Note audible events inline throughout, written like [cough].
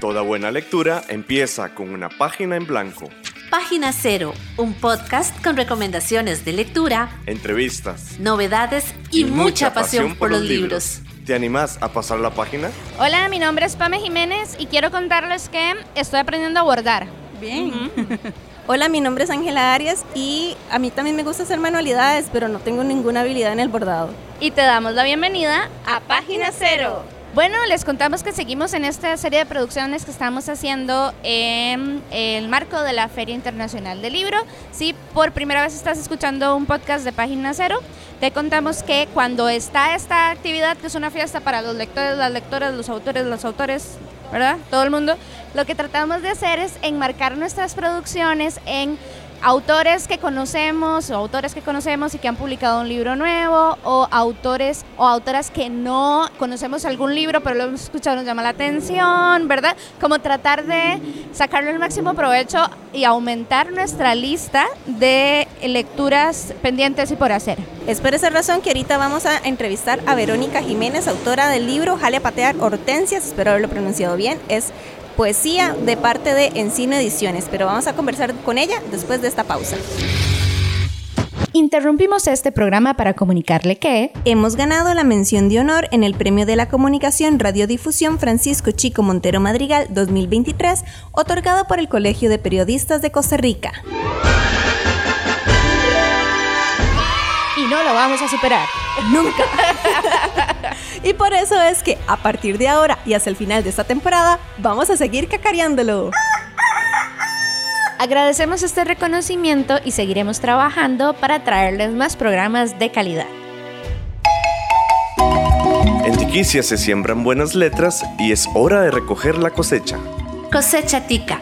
Toda buena lectura empieza con una página en blanco. Página Cero, un podcast con recomendaciones de lectura, entrevistas, novedades y, mucha, pasión, por los libros. ¿Te animás a pasar la página? Hola, mi nombre es Pame Jiménez y quiero contarles que estoy aprendiendo a bordar. Bien. [laughs] Hola, mi nombre es Ángela Arias y a mí también me gusta hacer manualidades, pero no tengo ninguna habilidad en el bordado. Y te damos la bienvenida a Página Cero. Bueno, les contamos que seguimos en esta serie de producciones que estamos haciendo en el marco de la Feria Internacional del Libro. Si por primera vez estás escuchando un podcast de Página Cero, te contamos que cuando está esta actividad, que es una fiesta para los lectores, las lectoras, los autores, los autores, ¿verdad? Todo el mundo, lo que tratamos de hacer es enmarcar nuestras producciones en autores que conocemos o autores que conocemos y que han publicado un libro nuevo o autores o autoras que no conocemos algún libro pero lo hemos escuchado nos llama la atención, ¿verdad? Como tratar de sacarle el máximo provecho y aumentar nuestra lista de lecturas pendientes y por hacer. Es por esa razón que ahorita vamos a entrevistar a Verónica Jiménez, autora del libro Jale patear hortensias, espero haberlo pronunciado bien, es poesía de parte de Encino Ediciones, pero vamos a conversar con ella después de esta pausa. Interrumpimos este programa para comunicarle que hemos ganado la mención de honor en el Premio de la Comunicación Radiodifusión Francisco Chico Montero Madrigal 2023, otorgado por el Colegio de Periodistas de Costa Rica. Y no lo vamos a superar. [laughs] Nunca. [laughs] y por eso es que a partir de ahora y hasta el final de esta temporada, vamos a seguir cacareándolo. Agradecemos este reconocimiento y seguiremos trabajando para traerles más programas de calidad. En Tiquicia se siembran buenas letras y es hora de recoger la cosecha. Cosecha Tica,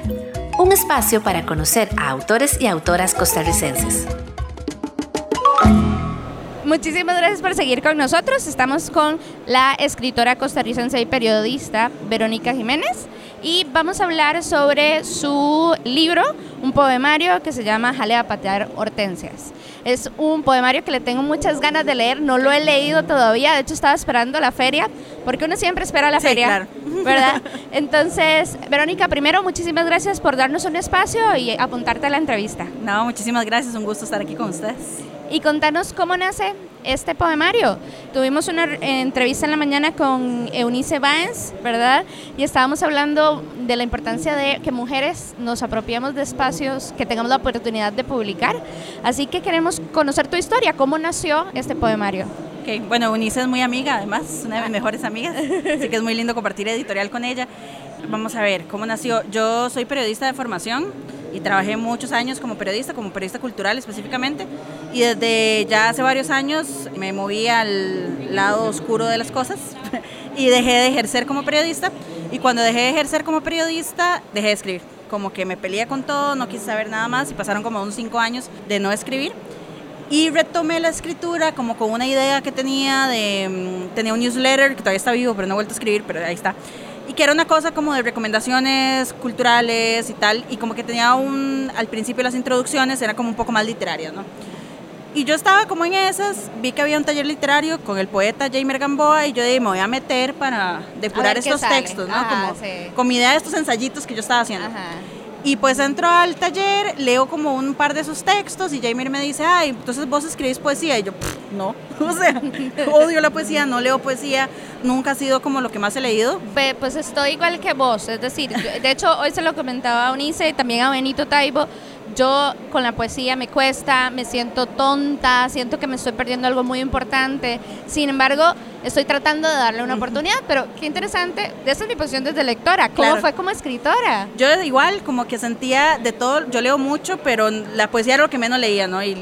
un espacio para conocer a autores y autoras costarricenses. Muchísimas gracias por seguir con nosotros. Estamos con la escritora costarricense y periodista Verónica Jiménez y vamos a hablar sobre su libro, un poemario que se llama Jale a patear hortensias. Es un poemario que le tengo muchas ganas de leer, no lo he leído todavía, de hecho estaba esperando la feria, porque uno siempre espera la feria, [laughs] ¿verdad? Entonces, Verónica, primero muchísimas gracias por darnos un espacio y apuntarte a la entrevista. No, muchísimas gracias, un gusto estar aquí con ustedes y contanos cómo nace este poemario. Tuvimos una entrevista en la mañana con Eunice Baez, ¿verdad? Y estábamos hablando de la importancia de que mujeres nos apropiemos de espacios, que tengamos la oportunidad de publicar. Así que queremos conocer tu historia, cómo nació este poemario. Okay. Bueno, Eunice es muy amiga, además, una de mis mejores amigas, así que es muy lindo compartir editorial con ella. Vamos a ver, ¿cómo nació? Yo soy periodista de formación, y trabajé muchos años como periodista, como periodista cultural específicamente, y desde ya hace varios años me moví al lado oscuro de las cosas [laughs] y dejé de ejercer como periodista, y cuando dejé de ejercer como periodista, dejé de escribir, como que me peleé con todo, no quise saber nada más, y pasaron como unos cinco años de no escribir, y retomé la escritura como con una idea que tenía de, mm, tenía un newsletter que todavía está vivo, pero no he vuelto a escribir, pero ahí está que era una cosa como de recomendaciones culturales y tal, y como que tenía un, al principio las introducciones era como un poco más literarias, ¿no? Y yo estaba como en esas, vi que había un taller literario con el poeta Jamer Gamboa y yo dije, me voy a meter para depurar estos textos, ¿no? como, Con mi idea de estos ensayitos que yo estaba haciendo. Ajá. Y pues entro al taller, leo como un par de esos textos y Jamie me dice, ay, entonces vos escribís poesía. Y yo, no, [laughs] o sea, [laughs] odio la poesía, no leo poesía, nunca ha sido como lo que más he leído. Pues estoy igual que vos, es decir, de hecho hoy se lo comentaba a Unice y también a Benito Taibo, yo con la poesía me cuesta, me siento tonta, siento que me estoy perdiendo algo muy importante. Sin embargo, estoy tratando de darle una oportunidad, pero qué interesante, esa es mi posición desde lectora. ¿Cómo fue como escritora? Yo igual, como que sentía de todo, yo leo mucho, pero la poesía era lo que menos leía, ¿no? Y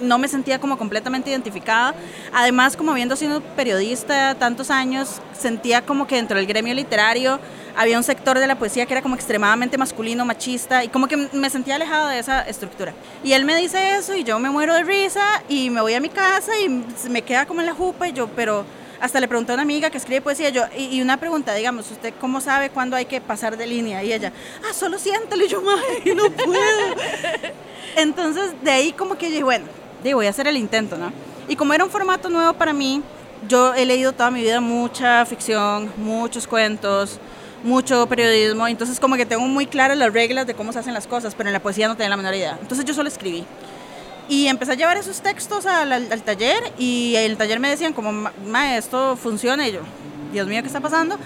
no me sentía como completamente identificada. Además, como habiendo sido periodista tantos años, sentía como que dentro del gremio literario había un sector de la poesía que era como extremadamente masculino, machista, y como que me sentía alejada de esa estructura. Y él me dice eso y yo me muero de risa y me voy a mi casa y me queda como en la jupa y yo, pero hasta le pregunté a una amiga que escribe poesía, yo, y, una pregunta, digamos, ¿usted cómo sabe cuándo hay que pasar de línea? Y ella, ah, solo siéntalo, y yo, ay, no puedo. [laughs] Entonces, de ahí como que dije, bueno, voy a hacer el intento, ¿no? Y como era un formato nuevo para mí, yo he leído toda mi vida mucha ficción, muchos cuentos, mucho periodismo, entonces como que tengo muy claras las reglas de cómo se hacen las cosas, pero en la poesía no tenía la menor idea. Entonces yo solo escribí. Y empecé a llevar esos textos al, al, taller y el taller me decían como, ma, esto funciona y yo, Dios mío, ¿qué está pasando?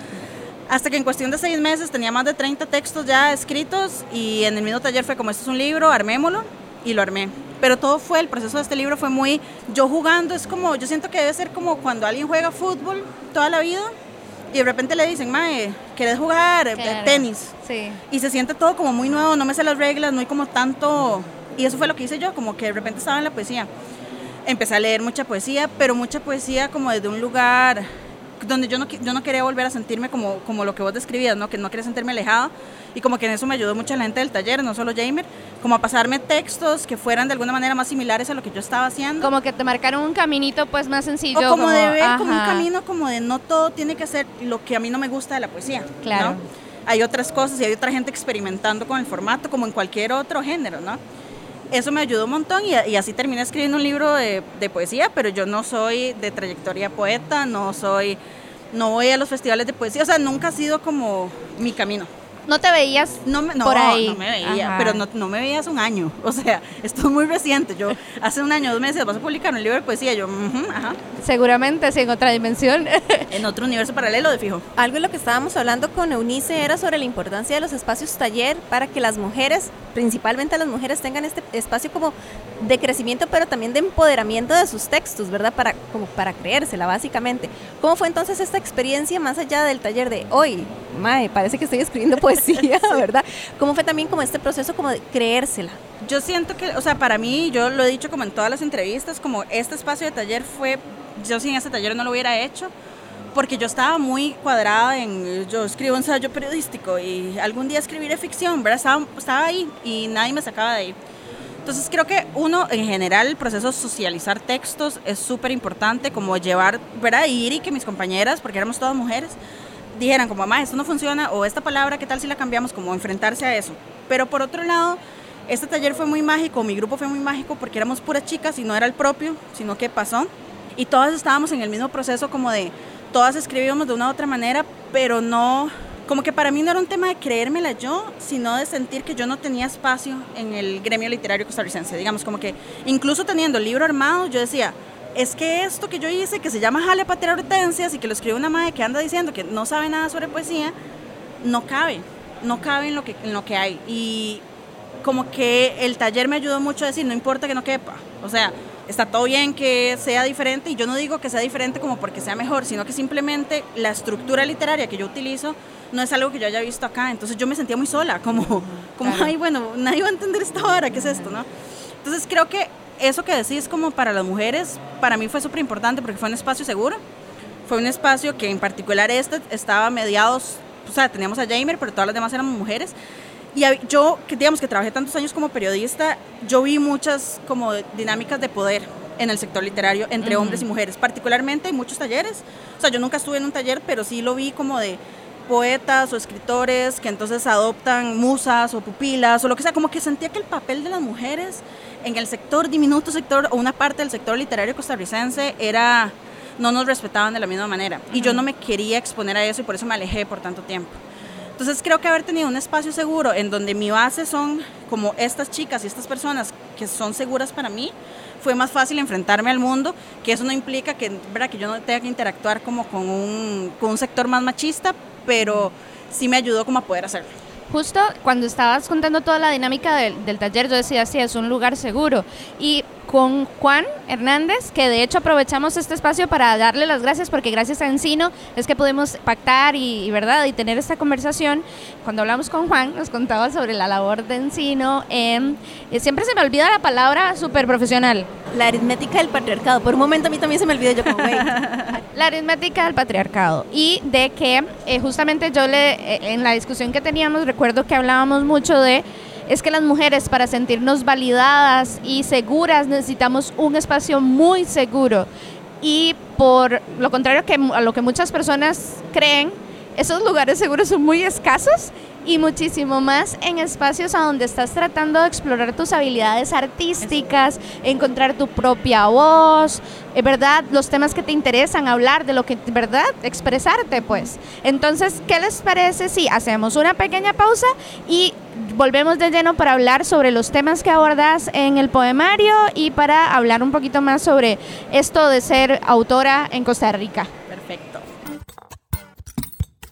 Hasta que en cuestión de seis meses tenía más de 30 textos ya escritos y en el mismo taller fue como, esto es un libro, armémoslo y lo armé. Pero todo fue, el proceso de este libro fue muy, yo jugando, es como, yo siento que debe ser como cuando alguien juega fútbol toda la vida y de repente le dicen, mae, ¿querés jugar eh, tenis? Sí. Y se siente todo como muy nuevo, no me sé las reglas, no hay como tanto... Y eso fue lo que hice yo, como que de repente estaba en la poesía. Empecé a leer mucha poesía, pero mucha poesía como desde un lugar donde yo no, yo no quería volver a sentirme como, como lo que vos describías, ¿no? que no quería sentirme alejado. Y como que en eso me ayudó mucha gente del taller, no solo Jamer, como a pasarme textos que fueran de alguna manera más similares a lo que yo estaba haciendo. Como que te marcaron un caminito pues más sencillo. O como, de ver como un camino como de no todo tiene que ser lo que a mí no me gusta de la poesía. Claro. Hay otras cosas y hay otra gente experimentando con el formato como en cualquier otro género, ¿no? Eso me ayudó un montón y, así terminé escribiendo un libro de, de, poesía, pero yo no soy de trayectoria poeta, no soy, no voy a los festivales de poesía, o sea, nunca ha sido como mi camino no te veías no, no, por ahí. No me veía, pero no, no, me veías un año. [laughs] O sea, esto es muy reciente. Yo hace un año, dos meses, vas a publicar un libro de poesía. Yo, ajá. Seguramente, sí, en otra dimensión. [laughs] en otro universo paralelo, de fijo. Algo de lo que estábamos hablando con Eunice era sobre la importancia de los espacios taller para que las mujeres, principalmente las mujeres, tengan este espacio como de crecimiento, pero también de empoderamiento de sus textos, ¿verdad? Para, como para creérsela, básicamente. ¿Cómo fue entonces esta experiencia más allá del taller de hoy? Mae, parece que estoy escribiendo [laughs] poesía ¿verdad? ¿Cómo fue también como este proceso como de creérsela? Yo siento que, o sea, para mí, yo lo he dicho como en todas las entrevistas, como este espacio de taller fue, yo sin este taller no lo hubiera hecho, porque yo estaba muy cuadrada en, yo escribo ensayo periodístico y algún día escribiré ficción, ¿verdad? Estaba, estaba ahí y nadie me sacaba de ahí. Entonces creo que uno, en general, el proceso de socializar textos es súper importante, como llevar, ¿verdad? Ir y que mis compañeras, porque éramos todas mujeres, dijeran como, mamá, esto no funciona, o esta palabra, ¿qué tal si la cambiamos? Como enfrentarse a eso. Pero por otro lado, este taller fue muy mágico, mi grupo fue muy mágico porque éramos puras chicas y no era el propio, sino que pasó. Y todas estábamos en el mismo proceso como de, todas escribíamos de una u otra manera, pero no, como que para mí no era un tema de creérmela yo, sino de sentir que yo no tenía espacio en el gremio literario costarricense. Digamos, como que incluso teniendo el libro armado, yo decía, es que esto que yo hice, que se llama Jale para hortensias y que lo escribe una madre que anda diciendo que no sabe nada sobre poesía, no cabe, no cabe en lo que, en lo que hay. Y como que el taller me ayudó mucho a decir, no importa que no quepa, o sea, está todo bien que sea diferente y yo no digo que sea diferente como porque sea mejor, sino que simplemente la estructura literaria que yo utilizo no es algo que yo haya visto acá, entonces yo me sentía muy sola, como, como ay, bueno, nadie va a entender esta hora, ¿qué es esto, no? Entonces creo que eso que decís como para las mujeres, para mí fue súper importante porque fue un espacio seguro. Fue un espacio que en particular este estaba mediados, o sea, teníamos a Jamer, pero todas las demás eran mujeres. Y yo, digamos que trabajé tantos años como periodista, yo vi muchas como dinámicas de poder en el sector literario entre hombres y mujeres, particularmente en muchos talleres. O sea, yo nunca estuve en un taller, pero sí lo vi como de poetas o escritores que entonces adoptan musas o pupilas o lo que sea, como que sentía que el papel de las mujeres en el sector, diminuto sector o una parte del sector literario costarricense era, no nos respetaban de la misma manera. Y yo no me quería exponer a eso y por eso me alejé por tanto tiempo. Entonces creo que haber tenido un espacio seguro en donde mi base son como estas chicas y estas personas que son seguras para mí, fue más fácil enfrentarme al mundo, que eso no implica que, ¿verdad? que yo no tenga que interactuar como con un, con un sector más machista, pero sí me ayudó como a poder hacerlo. Justo cuando estabas contando toda la dinámica del, del taller, yo decía, sí, es un lugar seguro. Y con Juan Hernández, que de hecho aprovechamos este espacio para darle las gracias porque gracias a Encino es que pudimos pactar y, verdad y tener esta conversación. Cuando hablamos con Juan nos contaba sobre la labor de Encino. Eh, siempre se me olvida la palabra súper profesional. La aritmética del patriarcado. Por un momento a mí también se me olvidó yo como, La aritmética del patriarcado. Y de que eh, justamente yo le, eh, en la discusión que teníamos, recuerdo que hablábamos mucho de es que las mujeres para sentirnos validadas y seguras necesitamos un espacio muy seguro. Y por lo contrario que a lo que muchas personas creen, esos lugares seguros son muy escasos y muchísimo más en espacios a donde estás tratando de explorar tus habilidades artísticas, encontrar tu propia voz, eh, ¿verdad? Los temas que te interesan, hablar de lo que, ¿verdad? Expresarte, pues. Entonces, ¿qué les parece si hacemos una pequeña pausa y volvemos de lleno para hablar sobre los temas que abordas en el poemario y para hablar un poquito más sobre esto de ser autora en Costa Rica?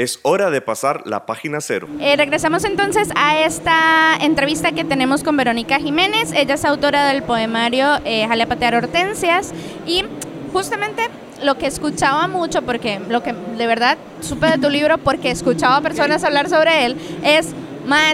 Es hora de pasar la página cero. Eh, regresamos entonces a esta entrevista que tenemos con Verónica Jiménez. Ella es autora del poemario eh, Jale a patear hortensias y justamente lo que escuchaba mucho, porque lo que de verdad supe de tu libro, porque escuchaba a personas hablar sobre él, es,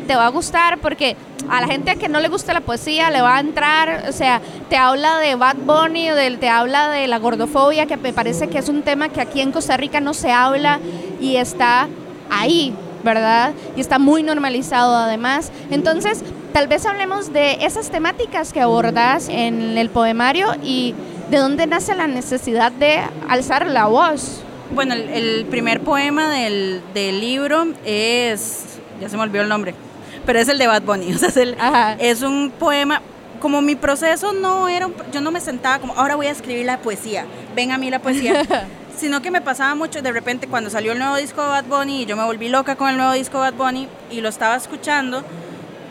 te va a gustar porque a la gente que no le gusta la poesía le va a entrar, o sea, te habla de Bad Bunny, del, te habla de la gordofobia, que me parece que es un tema que aquí en Costa Rica no se habla y está ahí, ¿verdad? Y está muy normalizado además. Entonces, tal vez hablemos de esas temáticas que abordas en el poemario y de dónde nace la necesidad de alzar la voz. Bueno, el, primer poema del, del libro es, ya se me olvidó el nombre, pero es el de Bad Bunny. [laughs] O sea, es, el, es un poema. Como mi proceso no era, yo no me sentaba como, ahora voy a escribir la poesía, ven a mí la poesía, [laughs] sino que me pasaba mucho de repente cuando salió el nuevo disco de Bad Bunny y yo me volví loca con el nuevo disco de Bad Bunny y lo estaba escuchando,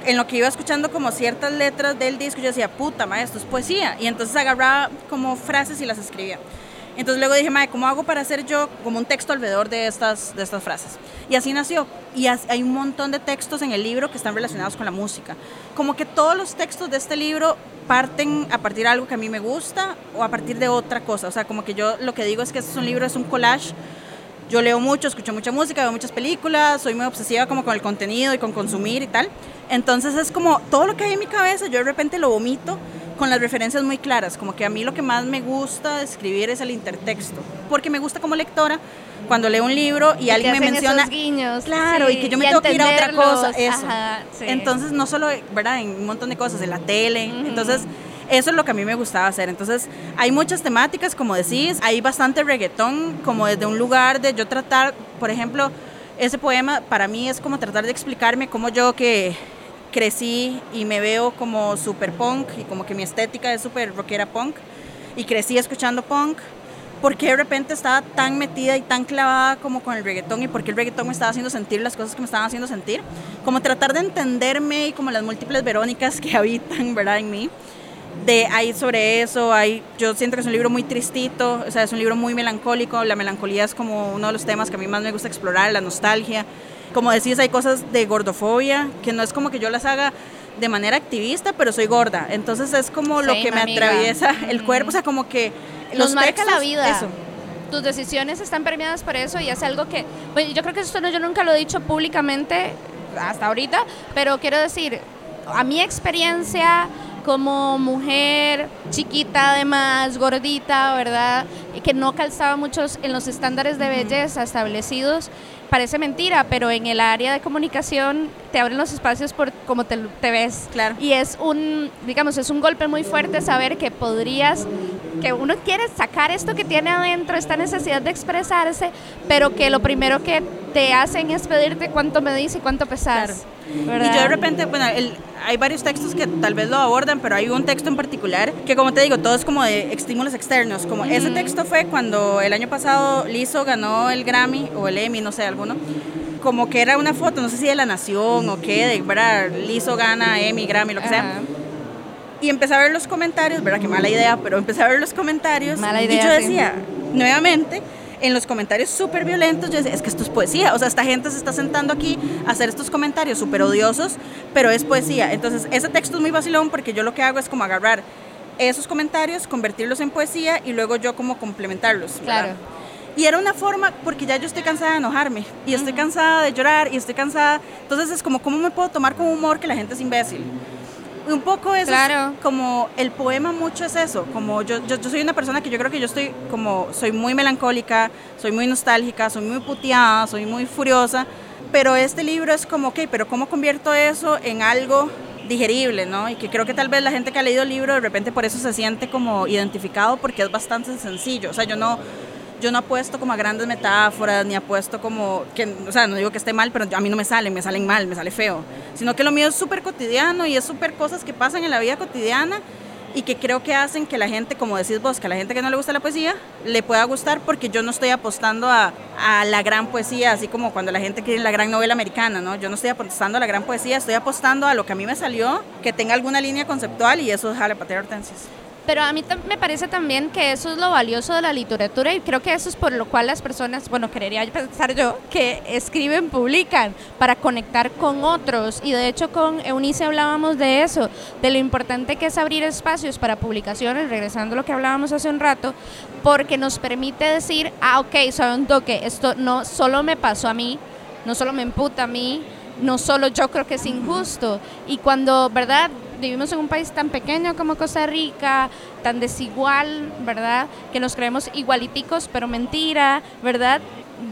en lo que iba escuchando como ciertas letras del disco, yo decía, puta, ma, esto es poesía. Y entonces agarraba como frases y las escribía. Entonces luego dije, madre, ¿cómo hago para hacer yo como un texto alrededor de estas, de estas frases? Y así nació. Y hay un montón de textos en el libro que están relacionados con la música. Como que todos los textos de este libro parten a partir de algo que a mí me gusta o a partir de otra cosa. O sea, como que yo lo que digo es que este es un libro, es un collage. Yo leo mucho, escucho mucha música, veo muchas películas, soy muy obsesiva como con el contenido y con consumir y tal. Entonces es como todo lo que hay en mi cabeza, yo de repente lo vomito con las referencias muy claras, como que a mí lo que más me gusta escribir es el intertexto, porque me gusta como lectora cuando leo un libro y, alguien me menciona guiños, claro, y que yo me tengo que ir a otra cosa, eso. Entonces, no solo, ¿verdad? En un montón de cosas, en la tele. Entonces, eso es lo que a mí me gustaba hacer. Entonces, hay muchas temáticas, como decís, hay bastante reggaetón, como desde un lugar de yo tratar, por ejemplo, ese poema para mí es como tratar de explicarme cómo yo que crecí y me veo como super punk y como que mi estética es super rockera punk y crecí escuchando punk, porque de repente estaba tan metida y tan clavada como con el reggaetón y porque el reggaetón me estaba haciendo sentir las cosas que me estaban haciendo sentir, como tratar de entenderme y como las múltiples Verónicas que [laughs] habitan, ¿verdad? En mí. De ahí sobre eso, hay, yo siento que es un libro muy tristito, o sea, es un libro muy melancólico, la melancolía es como uno de los temas que a mí más me gusta explorar, la nostalgia, como decís, hay cosas de gordofobia, que no es como que yo las haga de manera activista, pero soy gorda. Entonces es como lo que me atraviesa el cuerpo, o sea, como que los Nos marca la vida. Eso. Tus decisiones están permeadas por eso y es algo que, bueno, yo creo que esto no, yo nunca lo he dicho públicamente hasta ahorita, pero quiero decir, a mi experiencia como mujer chiquita además, gordita, ¿verdad? Que no calzaba muchos en los estándares de belleza establecidos, parece mentira, pero en el área de comunicación te abren los espacios por cómo te, te, ves. Claro. Y es un, digamos, es un golpe muy fuerte saber que podrías, que uno quiere sacar esto que tiene adentro, esta necesidad de expresarse, pero que lo primero que te hacen es pedirte cuánto me dice y cuánto pesas. Y yo de repente, bueno, hay varios textos que tal vez lo abordan, pero hay un texto en particular que, como te digo, todo es como de estímulos externos. Como ese texto fue cuando el año pasado Lizzo ganó el Grammy o el Emmy, no sé, alguno. Como que era una foto, no sé si de la Nación o qué, de, ¿verdad? Lizzo gana Emmy, Grammy, lo que sea Y empecé a ver los comentarios, ¿verdad? Qué mala idea, pero empecé a ver los comentarios. Mala y idea, yo sí. decía, nuevamente, en los comentarios súper violentos, yo decía, es que esto es poesía. O sea, esta gente se está sentando aquí a hacer estos comentarios súper odiosos, pero es poesía. Entonces, ese texto es muy vacilón porque yo lo que hago es como agarrar esos comentarios, convertirlos en poesía y luego yo como complementarlos. ¿verdad? Claro. Y era una forma, porque ya yo estoy cansada de enojarme, y estoy cansada de llorar, y estoy cansada. Entonces es como, ¿cómo me puedo tomar con humor que la gente es imbécil? Un poco eso Claro. es como el poema mucho es eso, como yo, yo, yo soy una persona que yo creo que yo estoy como, soy muy melancólica, soy muy nostálgica, soy muy puteada, soy muy furiosa, pero este libro es como, ok, pero ¿cómo convierto eso en algo digerible, ¿no? Y que creo que tal vez la gente que ha leído el libro de repente por eso se siente como identificado porque es bastante sencillo, o sea, yo no, yo no apuesto como a grandes metáforas, ni apuesto como, que, o sea, no digo que esté mal, pero a mí no me salen, me salen mal, me sale feo, sino que lo mío es súper cotidiano y es súper cosas que pasan en la vida cotidiana y que creo que hacen que la gente, como decís vos, que a la gente que no le gusta la poesía, le pueda gustar porque yo no estoy apostando a, la gran poesía, así como cuando la gente quiere la gran novela americana, ¿no? Yo no estoy apostando a la gran poesía, estoy apostando a lo que a mí me salió, que tenga alguna línea conceptual y eso es Jale Patea Hortensias. Pero a mí me parece también que eso es lo valioso de la literatura y creo que eso es por lo cual las personas, bueno, querería pensar yo, que escriben, publican para conectar con otros. Y de hecho con Eunice hablábamos de eso, de lo importante que es abrir espacios para publicaciones, regresando a lo que hablábamos hace un rato, porque nos permite decir, ah, ok, sabe un toque, esto no solo me pasó a mí, no solo me emputa a mí, no solo yo creo que es injusto. Y cuando, ¿verdad? Vivimos en un país tan pequeño como Costa Rica, tan desigual, ¿verdad? Que nos creemos igualiticos, pero mentira, ¿verdad?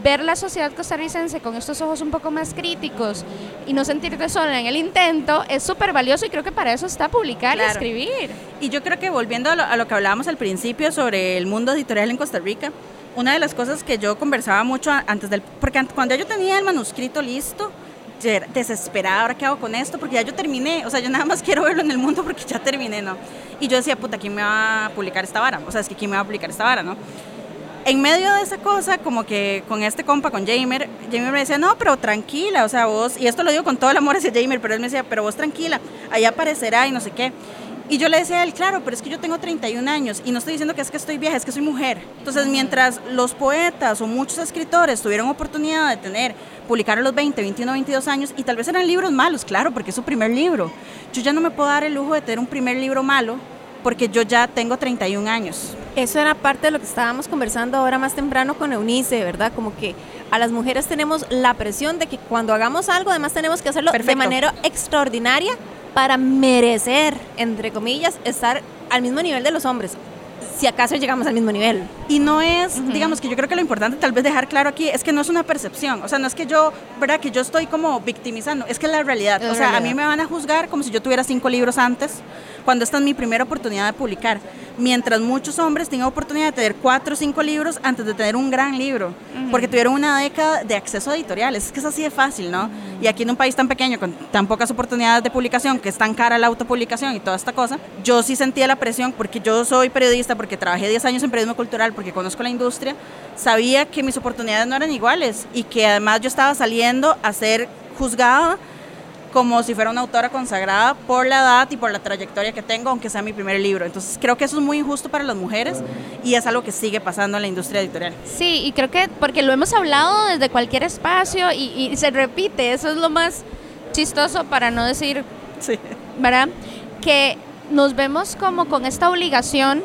Ver la sociedad costarricense con estos ojos un poco más críticos y no sentirte sola en el intento es súper valioso y creo que para eso está publicar y Claro. escribir. Y yo creo que volviendo a lo, a lo que hablábamos al principio sobre el mundo editorial en Costa Rica, una de las cosas que yo conversaba mucho antes del... Porque an- cuando yo tenía el manuscrito listo, desesperada, ¿ahora qué hago con esto? Porque ya yo terminé, o sea, yo nada más quiero verlo en el mundo porque ya terminé, ¿no? Y yo decía, puta, ¿quién me va a publicar esta vara? O sea, es que ¿quién me va a publicar esta vara, no? En medio de esa cosa, como que con este compa, con Jamer, Jamer me decía, no, pero tranquila, o sea, vos, y esto lo digo con todo el amor hacia Jamer, pero él me decía, pero vos tranquila, allá aparecerá y no sé qué. Y yo le decía a él, claro, pero es que yo tengo 31 años y no estoy diciendo que es que estoy vieja, es que soy mujer. Entonces, mientras los poetas o muchos escritores tuvieron oportunidad de tener, publicar a los 20, 21, 22 años, y tal vez eran libros malos, claro, porque es su primer libro. Yo ya no me puedo dar el lujo de tener un primer libro malo porque yo ya tengo 31 años. Eso era parte de lo que estábamos conversando ahora más temprano con Eunice, ¿verdad? Como que a las mujeres tenemos la presión de que cuando hagamos algo, además tenemos que hacerlo de Perfecto. manera extraordinaria para merecer, entre comillas, estar al mismo nivel de los hombres. Si acaso llegamos al mismo nivel. Y no es, digamos que yo creo que lo importante tal vez dejar claro aquí es que no es una percepción, o sea, no es que yo, ¿verdad? Que yo estoy como victimizando, es que es la realidad. Es o sea, a realidad. mí me van a juzgar como si yo tuviera cinco libros antes, cuando esta es mi primera oportunidad de publicar. Mientras muchos hombres tienen oportunidad de tener cuatro o cinco libros antes de tener un gran libro, porque tuvieron una década de acceso a editoriales. Es que es así de fácil, ¿no? Y aquí en un país tan pequeño, con tan pocas oportunidades de publicación, que es tan cara la autopublicación y toda esta cosa, yo sí sentía la presión, porque yo soy periodista, porque trabajé 10 años en periodismo cultural, porque conozco la industria, sabía que mis oportunidades no eran iguales y que además yo estaba saliendo a ser juzgada como si fuera una autora consagrada por la edad y por la trayectoria que tengo, aunque sea mi primer libro. Entonces creo que eso es muy injusto para las mujeres y es algo que sigue pasando en la industria editorial. Sí, y creo que porque lo hemos hablado desde cualquier espacio y, y se repite, eso es lo más chistoso para no decir Sí. ¿verdad? Que nos vemos como con esta obligación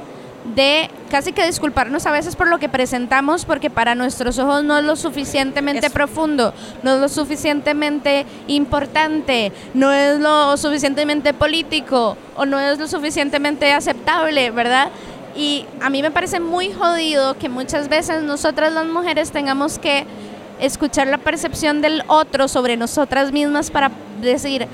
de casi que disculparnos a veces por lo que presentamos porque para nuestros ojos no es lo suficientemente Eso. profundo, no es lo suficientemente importante, no es lo suficientemente político o no es lo suficientemente aceptable, ¿verdad? Y a mí me parece muy jodido que muchas veces nosotras las mujeres tengamos que escuchar la percepción del otro sobre nosotras mismas para decir,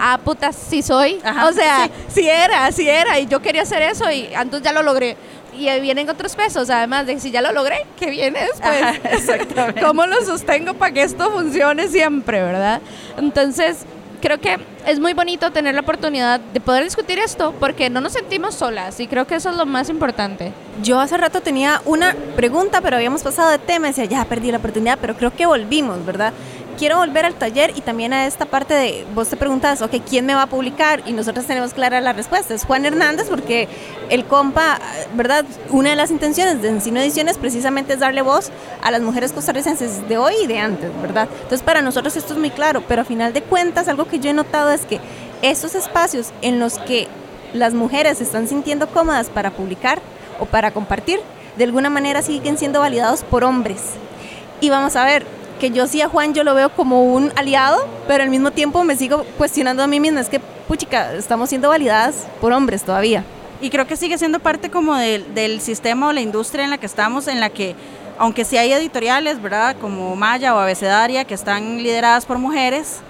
ah, puta, sí soy. Ajá, o sea, sí. sí. era, sí era, y yo quería hacer eso y entonces ya lo logré. Y vienen otros pesos, además de si ya lo logré, ¿qué viene después? Ajá, [laughs] [laughs] exactamente. ¿Cómo lo sostengo para que esto funcione siempre, verdad? Entonces, creo que es muy bonito tener la oportunidad de poder discutir esto porque no nos sentimos solas y creo que eso es lo más importante. Yo hace rato tenía una pregunta, pero habíamos pasado de tema y decía, ya perdí la oportunidad, pero creo que volvimos, ¿verdad? Quiero volver al taller y también a esta parte de, vos te preguntas, ok, ¿quién me va a publicar? Y nosotros tenemos clara la respuesta, es Juan Hernández, porque el compa, ¿verdad? Una de las intenciones de Encino Ediciones precisamente es darle voz a las mujeres costarricenses de hoy y de antes, ¿verdad? Entonces para nosotros esto es muy claro, pero a final de cuentas algo que yo he notado es que estos espacios en los que las mujeres se están sintiendo cómodas para publicar o para compartir, de alguna manera siguen siendo validados por hombres. Y vamos a ver, que yo sí a Juan yo lo veo como un aliado, pero al mismo tiempo me sigo cuestionando a mí misma, es que, puchica, estamos siendo validadas por hombres todavía. Y creo que sigue siendo parte como del, del sistema o la industria en la que estamos, en la que, aunque sí hay editoriales, ¿verdad? Como Maya o Abecedaria, que están lideradas por mujeres,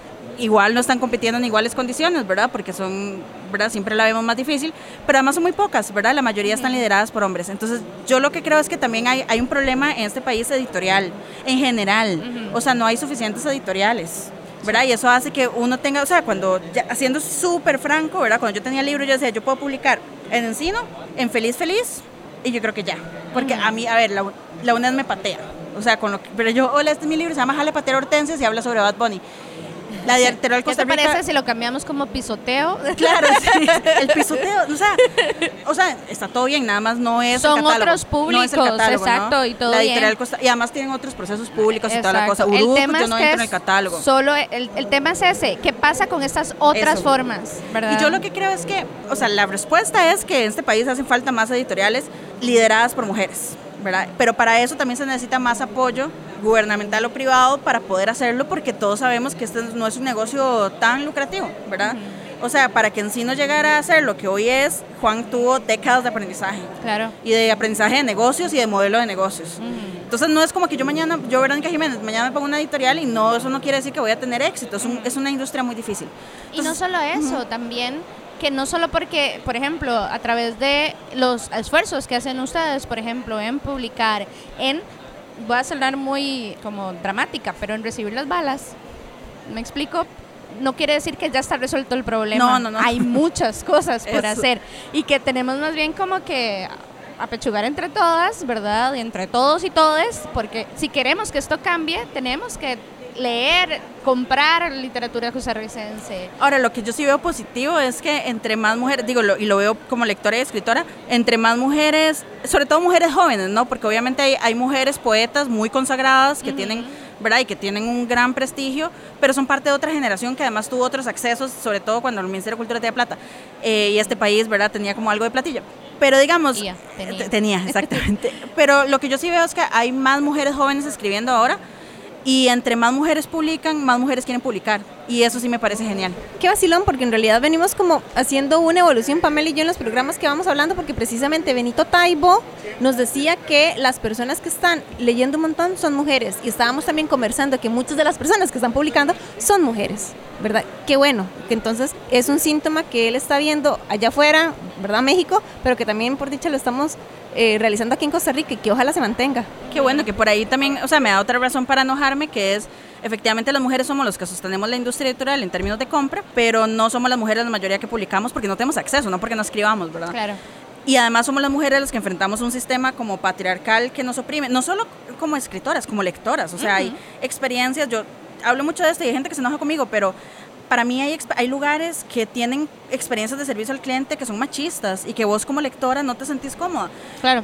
igual no están compitiendo en iguales condiciones, ¿verdad? Porque son, ¿verdad? Siempre la vemos más difícil, pero además son muy pocas, ¿verdad? La mayoría están lideradas por hombres. Entonces, yo lo que creo es que también hay, hay un problema en este país editorial, en general. O sea, no hay suficientes editoriales. ¿verdad? Y eso hace que uno tenga, o sea, cuando, ya, haciendo súper franco, ¿verdad? Cuando yo tenía el libro, yo decía, yo puedo publicar en Encino, en Feliz Feliz, y yo creo que ya. Porque a mí, a ver, la, la UNED me patea. O sea, con lo que, pero yo, hola, este es mi libro, se llama Jale Patera Hortensias y habla sobre Bad Bunny. La de Arterial ¿Qué Costa te Rica. parece si lo cambiamos como pisoteo? [laughs] Claro, sí, el pisoteo, o sea, [laughs] o sea, está todo bien, nada más no es Son el catálogo, otros no es el públicos, catálogo, ¿no? exacto, y todo La bien. Costa- y además tienen otros procesos públicos y toda la cosa. Exacto. Uruguay, yo no entro en el catálogo. Solo el, el tema es ese, ¿qué pasa con estas otras Eso. formas? ¿verdad? Y yo lo que creo es que, o sea, la respuesta es que en este país hacen falta más editoriales lideradas por mujeres, ¿verdad? Pero para eso también se necesita más apoyo gubernamental o privado para poder hacerlo, porque todos sabemos que este no es un negocio tan lucrativo, ¿verdad? O sea, para que en sí no llegara a ser lo que hoy es, Juan tuvo décadas de aprendizaje Claro. y de aprendizaje de negocios y de modelo de negocios. Entonces no es como que yo mañana, yo Verónica Jiménez, mañana me pongo una editorial y no, eso no quiere decir que voy a tener éxito, es, un- es una industria muy difícil. Y no solo eso, también que no solo porque, por ejemplo, a través de los esfuerzos que hacen ustedes, por ejemplo, en publicar, en, voy a sonar muy como dramática, pero en recibir las balas, ¿me explico? No quiere decir que ya está resuelto el problema. No, no, no. Hay muchas [laughs] cosas por Eso. hacer y que tenemos más bien como que apechugar entre todas, ¿verdad? Y entre todos y todes, porque si queremos que esto cambie, tenemos que leer, comprar literatura costarricense. Ahora, lo que yo sí veo positivo es que entre más mujeres, digo, lo- y lo veo como lectora y escritora, entre más mujeres, sobre todo mujeres jóvenes, ¿no? Porque obviamente hay, hay mujeres poetas muy consagradas que tienen, ¿verdad? Y que tienen un gran prestigio, pero son parte de otra generación que además tuvo otros accesos, sobre todo cuando el Ministerio de Cultura tenía plata. Eh, y este país, ¿verdad? Tenía como algo de platilla. Pero digamos, Tenía, tenía. eh, tenía, [laughs] exactamente. pero lo que yo sí veo es que hay más mujeres jóvenes escribiendo ahora. Y entre más mujeres publican, más mujeres quieren publicar. Y eso sí me parece genial. Qué vacilón, porque en realidad venimos como haciendo una evolución, Pamela y yo, en los programas que vamos hablando, porque precisamente Benito Taibo nos decía que las personas que están leyendo un montón son mujeres. Y estábamos también conversando que muchas de las personas que están publicando son mujeres, ¿verdad? Qué bueno, que entonces es un síntoma que él está viendo allá afuera, ¿verdad? México, pero que también, por dicha, lo estamos eh, realizando aquí en Costa Rica y que ojalá se mantenga. Qué bueno que por ahí también, o sea, me da otra razón para enojarme, que es, efectivamente las mujeres somos los que sostenemos la industria editorial en términos de compra, pero no somos las mujeres la mayoría que publicamos porque no tenemos acceso, no porque no escribamos, ¿verdad? Claro. Y además somos las mujeres las que enfrentamos un sistema como patriarcal que nos oprime, no solo como escritoras, como lectoras, o sea, hay experiencias, yo hablo mucho de esto y hay gente que se enoja conmigo, pero para mí hay, hay lugares que tienen experiencias de servicio al cliente que son machistas y que vos como lectora no te sentís cómoda. Claro.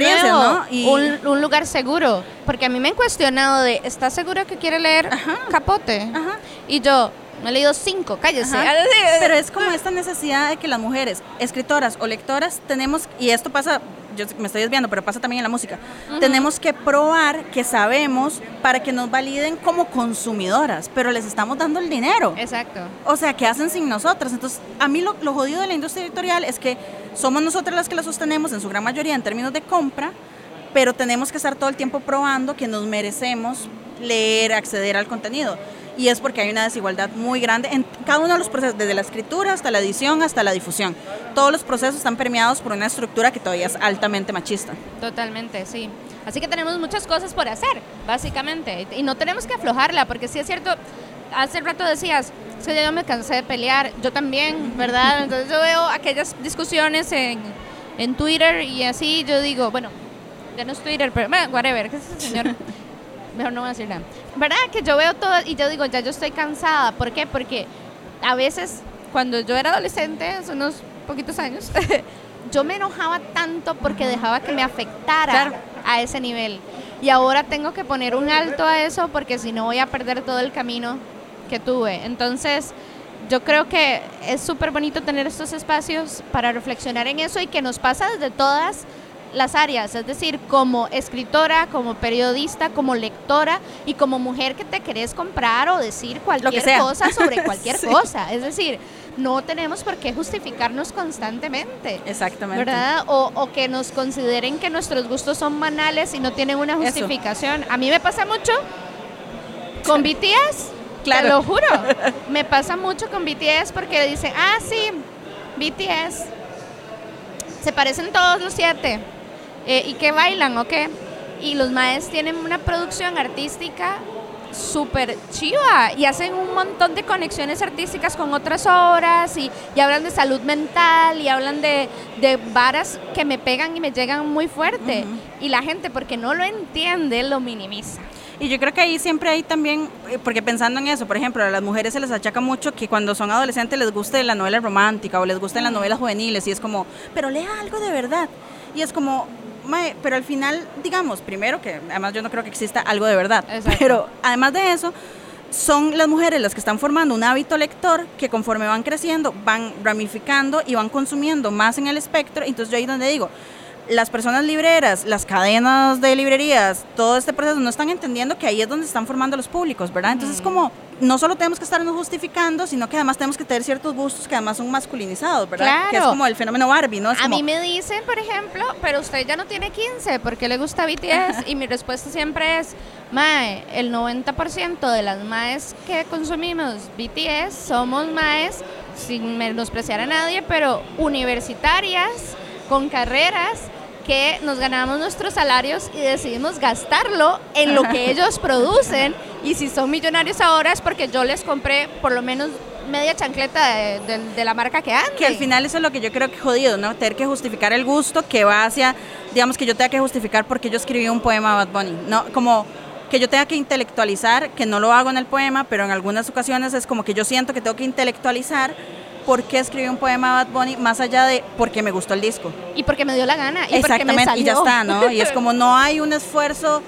Nuevo, ¿no? Y- un, un lugar seguro. Porque a mí me han cuestionado de, ¿estás seguro que quiere leer Capote? Ajá. Y yo, me he leído cinco, cállese. Ajá. [laughs] Pero es como esta necesidad de que las mujeres, escritoras o lectoras, tenemos, y esto pasa, yo me estoy desviando, pero pasa también en la música, tenemos que probar que sabemos para que nos validen como consumidoras, pero les estamos dando el dinero. Exacto. O sea, ¿qué hacen sin nosotras? Entonces, a mí lo, lo jodido de la industria editorial es que somos nosotras las que la sostenemos en su gran mayoría en términos de compra, pero tenemos que estar todo el tiempo probando que nos merecemos leer, acceder al contenido. Y es porque hay una desigualdad muy grande en cada uno de los procesos, desde la escritura hasta la edición, hasta la difusión. Todos los procesos están permeados por una estructura que todavía es altamente machista. Totalmente, sí. Así que tenemos muchas cosas por hacer, básicamente. Y no tenemos que aflojarla, porque sí es cierto, hace rato decías, es que ya yo me cansé de pelear, yo también, ¿verdad? [laughs] Entonces yo veo aquellas discusiones en, en Twitter y así yo digo, bueno, ya no es Twitter, pero bueno, whatever, ¿qué es ese señor? Mejor no voy a decir nada. ¿Verdad? Que yo veo todo y yo digo, ya yo estoy cansada. ¿Por qué? Porque a veces, cuando yo era adolescente, hace unos poquitos años, [laughs] yo me enojaba tanto porque dejaba que me afectara a ese nivel. Y ahora tengo que poner un alto a eso porque si no voy a perder todo el camino que tuve. Entonces, yo creo que es súper bonito tener estos espacios para reflexionar en eso y que nos pasa desde todas las áreas, es decir, como escritora, como periodista, como lectora y como mujer que te querés comprar o decir cualquier cosa sobre [laughs] cualquier cosa. Es decir, no tenemos por qué justificarnos constantemente. Exactamente. ¿Verdad? O, que nos consideren que nuestros gustos son banales y no tienen una justificación. A mí me pasa mucho con [laughs] BTS. Claro. Te lo juro. [laughs] me pasa mucho con BTS porque dicen, ah, sí, BTS. Se parecen todos los siete. Eh, ¿Y qué bailan o qué? Y los maes tienen una producción artística súper chiva y hacen un montón de conexiones artísticas con otras obras y, hablan de salud mental y hablan de, de, varas que me pegan y me llegan muy fuerte. Y la gente, porque no lo entiende, lo minimiza. Y yo creo que ahí siempre hay también, eh, porque pensando en eso, por ejemplo, a las mujeres se les achaca mucho que cuando son adolescentes les guste la novela romántica o les gusten las novelas juveniles y es como, pero lea algo de verdad. Y es como, pero al final, digamos, primero que además yo no creo que exista algo de verdad, pero además de eso, son las mujeres las que están formando un hábito lector que conforme van creciendo, van ramificando y van consumiendo más en el espectro. Entonces yo ahí donde digo, las personas libreras, las cadenas de librerías, todo este proceso no están entendiendo que ahí es donde están formando los públicos, ¿verdad? Entonces es como, no solo tenemos que estarnos justificando, sino que además tenemos que tener ciertos gustos que además son masculinizados, ¿verdad? Claro. Que es como el fenómeno Barbie, ¿no? a mí me dicen, por ejemplo, pero usted ya no tiene 15, ¿por qué le gusta BTS? y mi respuesta siempre es, Mae, el 90% de las Maes que consumimos BTS somos Maes, sin menospreciar a nadie, pero universitarias, con carreras, que nos ganamos nuestros salarios y decidimos gastarlo en lo que [laughs] ellos producen. Y si son millonarios ahora es porque yo les compré por lo menos media chancleta de, la marca que antes. Que al final eso es lo que yo creo que jodido, ¿no? Tener que justificar el gusto que va hacia, digamos que yo tenga que justificar porque yo escribí un poema a Bad Bunny, ¿no? Como que yo tenga que intelectualizar, que no lo hago en el poema, pero en algunas ocasiones es como que yo siento que tengo que intelectualizar por qué escribí un poema a Bad Bunny más allá de porque me gustó el disco. Y porque me dio la gana. Y Exactamente, porque y ya está, ¿no? Y es [laughs] como no hay un esfuerzo.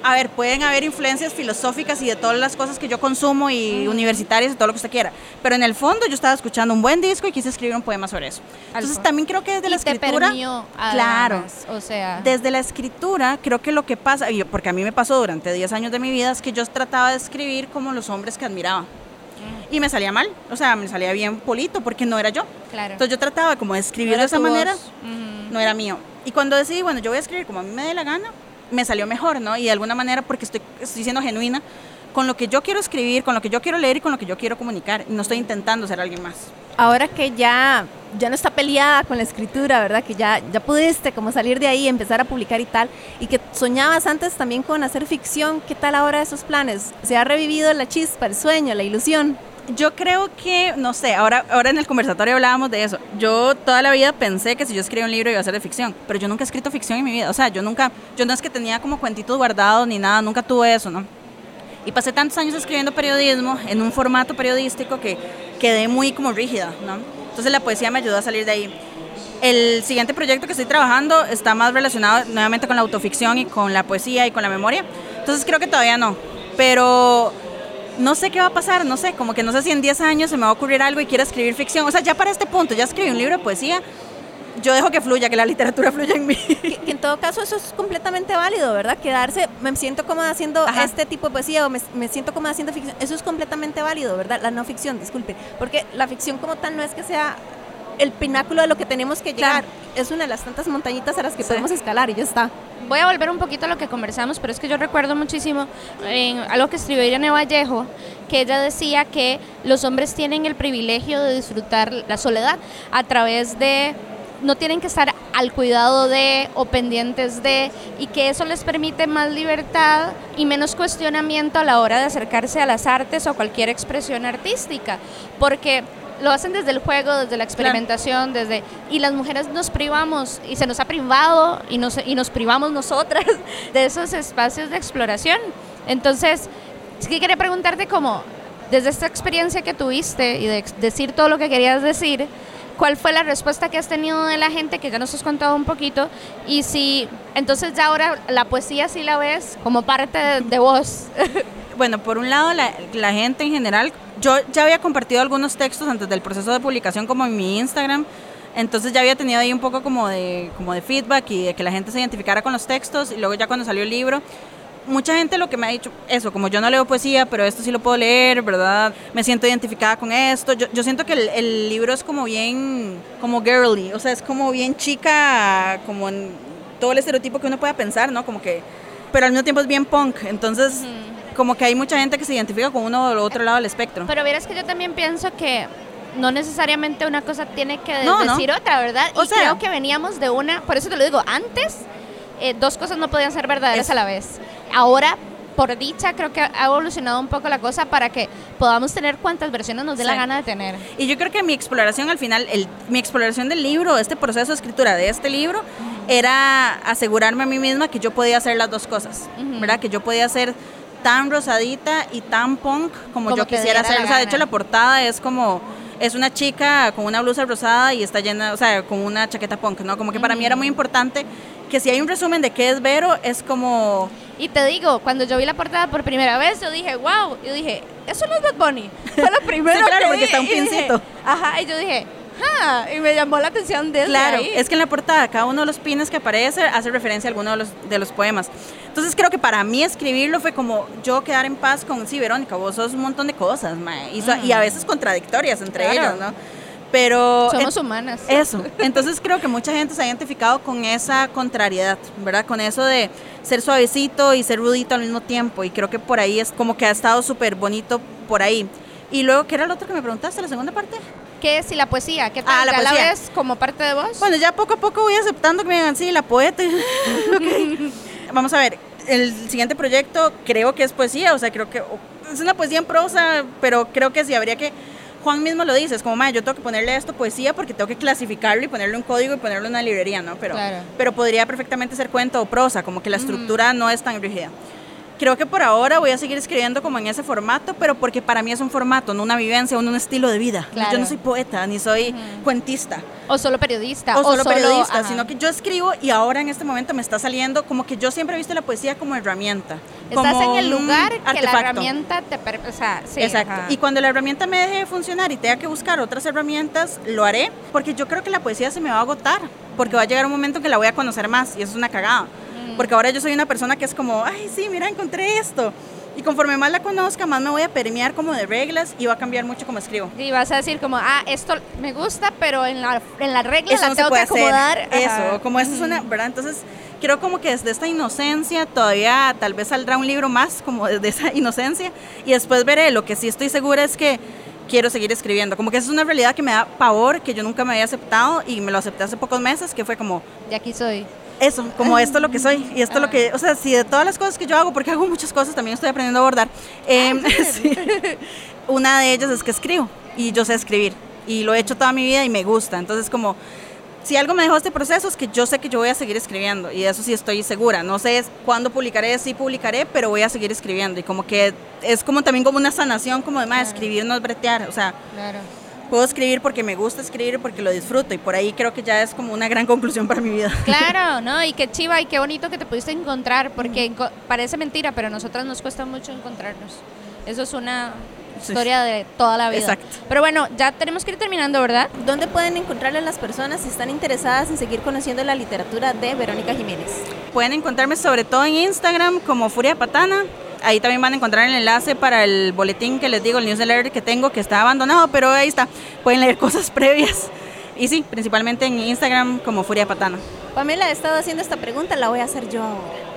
A ver, pueden haber influencias filosóficas y de todas las cosas que yo consumo y universitarias y todo lo que usted quiera. Pero en el fondo yo estaba escuchando un buen disco y quise escribir un poema sobre eso. Entonces también creo que desde la escritura... claro. o sea... Desde la escritura creo que lo que pasa, porque a mí me pasó durante 10 años de mi vida, es que yo trataba de escribir como los hombres que admiraba y me salía mal, o sea, me salía bien polito porque no era yo. Claro. Entonces yo trataba como de escribir de esa manera, no era mío. Y cuando decidí, bueno, yo voy a escribir como a mí me dé la gana, me salió mejor, ¿no? Y de alguna manera porque estoy, estoy siendo genuina con lo que yo quiero escribir, con lo que yo quiero leer y con lo que yo quiero comunicar. No estoy intentando ser alguien más. Ahora que ya, ya no está peleada con la escritura, ¿verdad? Que ya, ya pudiste como salir de ahí, empezar a publicar y tal, y que soñabas antes también con hacer ficción, ¿qué tal ahora esos planes? ¿Se ha revivido la chispa, el sueño, la ilusión? Yo creo que, no sé, ahora, ahora en el conversatorio hablábamos de eso. Yo toda la vida pensé que si yo escribía un libro iba a ser de ficción, pero yo nunca he escrito ficción en mi vida. O sea, yo nunca, yo no es que tenía como cuentitos guardados ni nada, nunca tuve eso, ¿no? Y pasé tantos años escribiendo periodismo en un formato periodístico que quedé muy como rígida, ¿no? Entonces la poesía me ayudó a salir de ahí. El siguiente proyecto que estoy trabajando está más relacionado nuevamente con la autoficción y con la poesía y con la memoria. Entonces creo que todavía no. Pero no sé qué va a pasar, no sé, como que no sé si en 10 años se me va a ocurrir algo y quiero escribir ficción. O sea, ya para este punto, ya escribí un libro de poesía, yo dejo que fluya, que la [laughs] literatura fluya en mí. Que, en todo caso eso es completamente válido, ¿verdad? Quedarse, me siento cómoda haciendo este tipo de poesía o me, siento cómoda haciendo ficción, eso es completamente válido, ¿verdad? La no ficción, disculpe, porque la ficción como tal no es que sea el pináculo de lo que tenemos que llegar, es una de las tantas montañitas a las que podemos escalar y ya está. Voy a volver un poquito a lo que conversamos, pero es que yo recuerdo muchísimo en algo que escribió Irene Vallejo, que ella decía que los hombres tienen el privilegio de disfrutar la soledad a través de no tienen que estar al cuidado de o pendientes de y que eso les permite más libertad y menos cuestionamiento a la hora de acercarse a las artes o cualquier expresión artística, porque lo hacen desde el juego, desde la experimentación, desde y las mujeres nos privamos y se nos ha privado y nos, y nos privamos nosotras [laughs] de esos espacios de exploración. Entonces, sí quería preguntarte como, desde esta experiencia que tuviste y de decir todo lo que querías decir, ¿cuál fue la respuesta que has tenido de la gente, que ya nos has contado un poquito? Y si, entonces ya ahora la poesía sí la ves como parte de, de vos. [laughs] bueno, por un lado, la, gente en general, yo ya había compartido algunos textos antes del proceso de publicación como en mi Instagram, entonces ya había tenido ahí un poco como de, como de feedback y de que la gente se identificara con los textos y luego ya cuando salió el libro, mucha gente lo que me ha dicho, eso, como yo no leo poesía, pero esto sí lo puedo leer, ¿verdad? Me siento identificada con esto. Yo, yo siento que el, el, libro es como bien, como girly, o sea, es como bien chica, como en todo el estereotipo que uno pueda pensar, ¿no? Como que, pero al mismo tiempo es bien punk, entonces... Como que hay mucha gente que se identifica con uno o otro lado del espectro. Pero verás que yo también pienso que no necesariamente una cosa tiene que no, decir no. otra, ¿verdad? O y sea, creo que veníamos de una, por eso te lo digo, antes eh, dos cosas no podían ser verdaderas es, a la vez. Ahora, por dicha, creo que ha evolucionado un poco la cosa para que podamos tener cuantas versiones nos dé sí. la gana de tener. Y yo creo que mi exploración al final, el, mi exploración del libro, este proceso de escritura de este libro, uh -huh. era asegurarme a mí misma que yo podía hacer las dos cosas, uh -huh. ¿verdad? Que yo podía hacer tan rosadita y tan punk como, como yo quisiera hacer. O sea, de hecho la portada es como es una chica con una blusa rosada y está llena, o sea, con una chaqueta punk, ¿no? Como que para mí era muy importante que si hay un resumen de qué es Vero, es como... Y te digo, cuando yo vi la portada por primera vez, yo dije, wow, yo dije, eso no es Bad Bunny. Fue lo [laughs] primero sí, claro, que porque vi. está un pincito. Dije, ajá, y yo dije, Ah, y me llamó la atención desde Claro, ahí. es que en la portada cada uno de los pines que aparece hace referencia a alguno de los, de los poemas. Entonces creo que para mí escribirlo fue como yo quedar en paz con, sí, Verónica, vos sos un montón de cosas, mae, y, so, mm. y a veces contradictorias entre claro. ellos, ¿no? Pero somos en, humanas. Eso. Entonces creo que mucha gente se ha identificado con esa contrariedad, ¿verdad? Con eso de ser suavecito y ser rudito al mismo tiempo. Y creo que por ahí es como que ha estado súper bonito por ahí. Y luego, ¿qué era lo otro que me preguntaste, la segunda parte? ¿Qué es y la poesía? ¿Qué tal? Ah, la ¿Ya poesía. la ves como parte de vos? Bueno, ya poco a poco voy aceptando que me digan, sí, la poeta. [laughs] okay. Vamos a ver, el siguiente proyecto creo que es poesía, o sea, creo que es una poesía en prosa, pero creo que sí habría que Juan mismo lo dice, es como, yo tengo que ponerle esto poesía porque tengo que clasificarlo y ponerle un código y ponerlo en una librería, ¿no? Pero, claro. pero podría perfectamente ser cuento o prosa, como que la estructura mm. no es tan rígida. Creo que por ahora voy a seguir escribiendo como en ese formato, pero porque para mí es un formato, no una vivencia, un, un estilo de vida. Claro. Yo no soy poeta, ni soy uh -huh. cuentista. O solo periodista. O, o solo, solo, periodista, ajá. sino que yo escribo y ahora en este momento me está saliendo como que yo siempre he visto la poesía como herramienta. Estás como en el lugar que artefacto. la herramienta te... O sea, sí, Exacto. Ajá. Y cuando la herramienta me deje de funcionar y tenga que buscar otras herramientas, lo haré, porque yo creo que la poesía se me va a agotar, porque va a llegar un momento en que la voy a conocer más y eso es una cagada. Porque ahora yo soy una persona que es como, ay, sí, mira, encontré esto. Y conforme más la conozca, más me voy a permear como de reglas y va a cambiar mucho como escribo. Y vas a decir como, ah, esto me gusta, pero en la, en la regla Eso la no tengo que acomodar. Hacer. Eso, como esto es una, ¿verdad? Entonces, creo como que desde esta inocencia todavía tal vez saldrá un libro más como desde esa [laughs] inocencia y después veré. Lo que sí estoy segura es que quiero seguir escribiendo. Como que esa es una realidad que me da pavor, que yo nunca me había aceptado y me lo acepté hace pocos meses, que fue como... Y aquí soy eso, como esto es lo que soy y esto es lo que, o sea, si de todas las cosas que yo hago, porque hago muchas cosas, también estoy aprendiendo a abordar, eh, [laughs] sí, una de ellas es que escribo y yo sé escribir y lo he hecho toda mi vida y me gusta, entonces como si algo me dejó este proceso es que yo sé que yo voy a seguir escribiendo y de eso sí estoy segura. No sé cuándo publicaré, sí publicaré, pero voy a seguir escribiendo y como que es como también como una sanación como de más claro. escribir no es bretear, o sea, claro. Puedo escribir porque me gusta escribir porque lo disfruto y por ahí creo que ya es como una gran conclusión para mi vida. Claro, [laughs] ¿no? Y qué chiva y qué bonito que te pudiste encontrar porque mm. parece mentira, pero a nosotras nos cuesta mucho encontrarnos. Eso es una historia de toda la vida. Exacto. Pero bueno, ya tenemos que ir terminando, ¿verdad? ¿Dónde pueden encontrarle a las personas si están interesadas en seguir conociendo la literatura de Verónica Jiménez? Pueden encontrarme sobre todo en Instagram como Furia Patana. Ahí también van a encontrar el enlace para el boletín que les digo, el newsletter que tengo, que está abandonado, pero ahí está. Pueden leer [laughs] cosas previas. Y sí, principalmente en Instagram como Furia Patana. Pamela, he estado haciendo esta pregunta, la voy a hacer yo ahora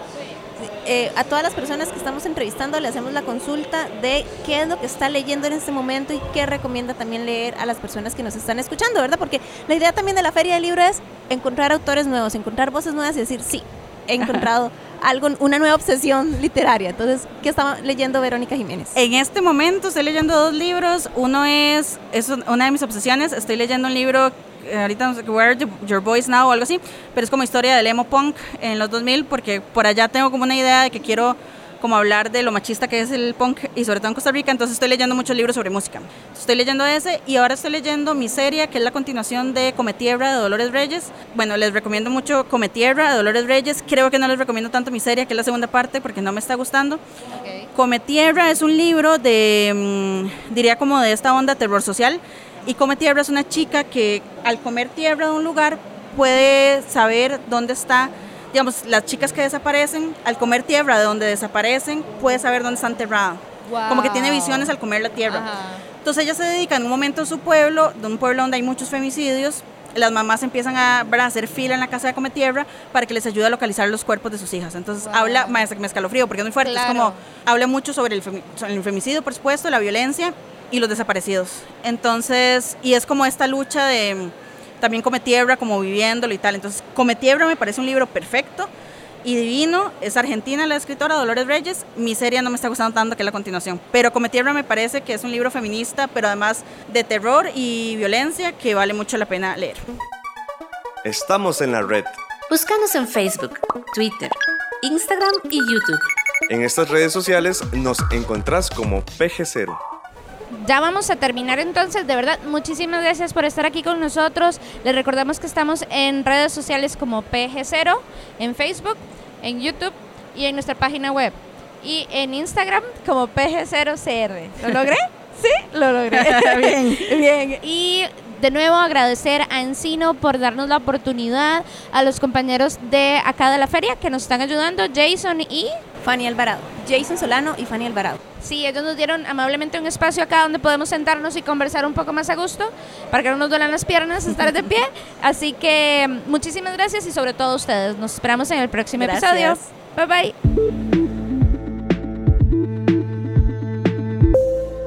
eh, a todas las personas que estamos entrevistando le hacemos la consulta de qué es lo que está leyendo en este momento y qué recomienda también leer a las personas que nos están escuchando, ¿verdad? Porque la idea también de la Feria del Libro es encontrar autores nuevos, encontrar voces nuevas y decir, sí, he encontrado algo, una nueva obsesión literaria. Entonces, ¿qué estaba leyendo Verónica Jiménez? En este momento estoy leyendo dos libros. Uno es, es una de mis obsesiones, estoy leyendo un libro ahorita no sé Where Your Voice Now o algo así, pero es como historia del emo punk en los 2000 porque por allá tengo como una idea de que quiero como hablar de lo machista que es el punk y sobre todo en Costa Rica, entonces estoy leyendo muchos libros sobre música. Estoy leyendo ese y ahora estoy leyendo mi serie que es la continuación de Cometierra de Dolores Reyes. Bueno, les recomiendo mucho Cometierra de Dolores Reyes. Creo que no les recomiendo tanto mi serie, que es la segunda parte, porque no me está gustando. Okay. Cometierra es un libro de, mm, diría como de esta onda terror social. Y Cometierra es una chica que al comer tierra de un lugar puede saber dónde está digamos, las chicas que desaparecen, al comer tierra de donde desaparecen, puede saber dónde está enterrada. Como que tiene visiones al comer la tierra. Entonces ella se dedica en un momento a su pueblo, de un pueblo donde hay muchos femicidios, las mamás empiezan a, hacer fila en la casa de Come Tierra para que les ayude a localizar los cuerpos de sus hijas. Entonces habla, maestra que me escalofrío porque es muy fuerte, es como, habla mucho sobre el, sobre el femicidio, por supuesto, la violencia y los desaparecidos. Entonces, y es como esta lucha de también Come Tierra, como viviéndolo y tal. Entonces, Come Tierra me parece un libro perfecto y divino. Es argentina la escritora Dolores Reyes. Mi serie no me está gustando tanto que la continuación. Pero Come Tierra me parece que es un libro feminista, pero además de terror y violencia que vale mucho la pena leer. Estamos en la red. Búscanos en Facebook, Twitter, Instagram y YouTube. En estas redes sociales nos encontrás como PG0 ya vamos a terminar entonces. De verdad, muchísimas gracias por estar aquí con nosotros. Les recordamos que estamos en redes sociales como PG0, en Facebook, en YouTube y en nuestra página web. Y en Instagram como PG0CR. ¿Lo logré? [laughs] Sí, lo logré. [laughs] bien. bien. [laughs] Y de nuevo agradecer a Encino por darnos la oportunidad, a los compañeros de acá de la feria que nos están ayudando, Jason y... Fanny Alvarado. Jason Solano y Fanny Alvarado. Sí, ellos nos dieron amablemente un espacio acá donde podemos sentarnos y conversar un poco más a gusto, para que no nos duelan las piernas, estar de pie. [laughs] Así que muchísimas gracias y sobre todo a ustedes. Nos esperamos en el próximo episodio. Bye bye.